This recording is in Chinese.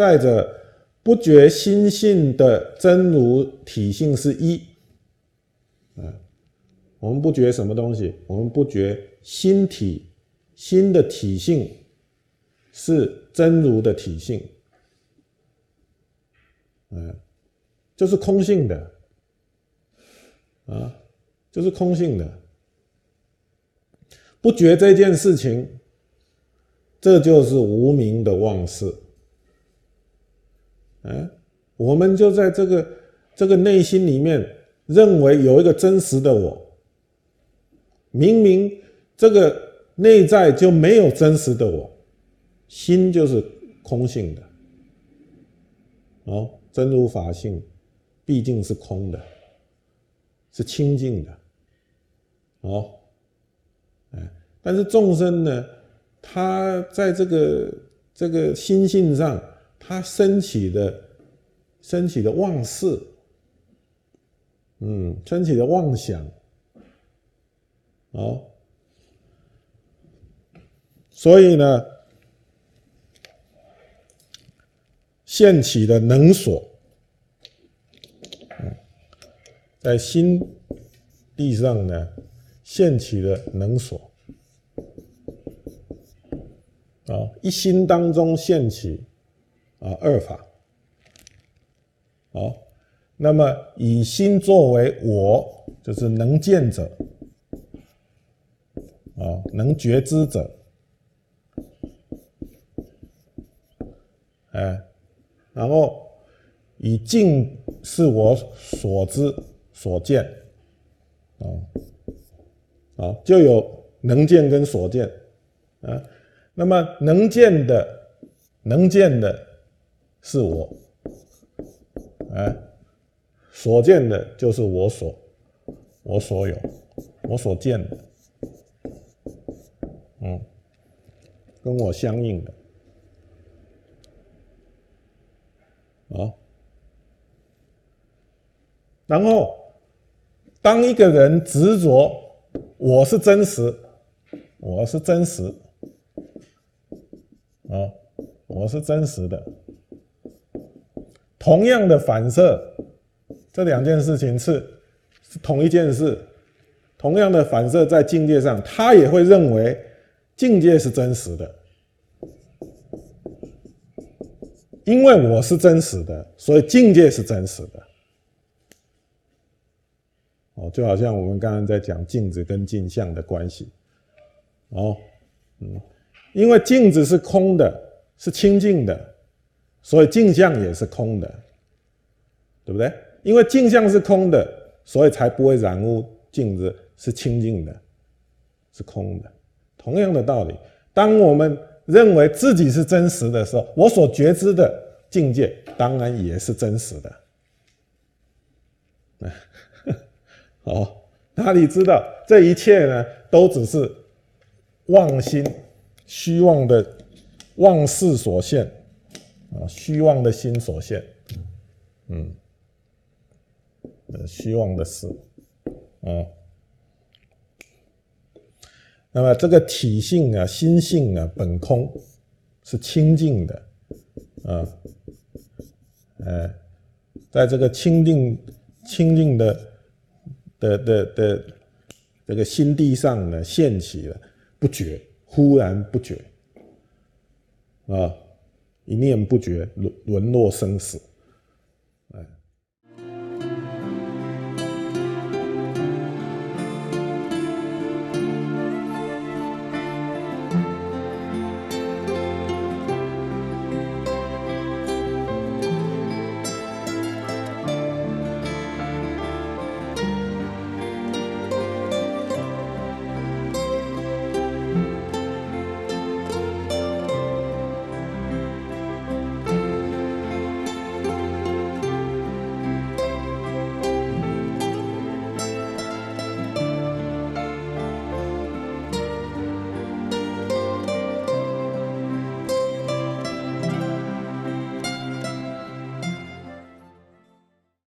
再者，不觉心性的真如体性是一。嗯，我们不觉什么东西？我们不觉心体心的体性是真如的体性。嗯，就是空性的。啊，就是空性的。不觉这件事情，这就是无名的妄事。嗯，我们就在这个这个内心里面认为有一个真实的我，明明这个内在就没有真实的我，心就是空性的。哦，真如法性毕竟是空的，是清净的。哦。哎但是众生呢，他在这个这个心性上，他升起的升起的妄事，嗯，升起的妄想，哦，所以呢，现起的能所，在心地上呢，现起的能所。啊，一心当中现起啊二法，好，那么以心作为我，就是能见者，啊，能觉知者，哎，然后以境是我所知所见，啊，啊，就有能见跟所见，啊。那么能见的，能见的是我，哎，所见的就是我所，我所有，我所见的，嗯，跟我相应的，啊，然后当一个人执着我是真实，我是真实。啊，我是真实的。同样的反射，这两件事情是是同一件事。同样的反射在境界上，他也会认为境界是真实的，因为我是真实的，所以境界是真实的。哦，就好像我们刚刚在讲镜子跟镜像的关系。哦，嗯。因为镜子是空的，是清净的，所以镜像也是空的，对不对？因为镜像是空的，所以才不会染污。镜子是清净的，是空的。同样的道理，当我们认为自己是真实的时候，我所觉知的境界当然也是真实的。好，哪里知道这一切呢？都只是妄心。虚妄的妄事所现啊，虚妄的心所现，嗯，虚妄的事啊。那么这个体性啊、心性啊，本空是清净的啊，呃，在这个清净清净的的的的这个心地上呢，现起了不觉。忽然不觉，啊，一念不绝，沦沦落生死。哎，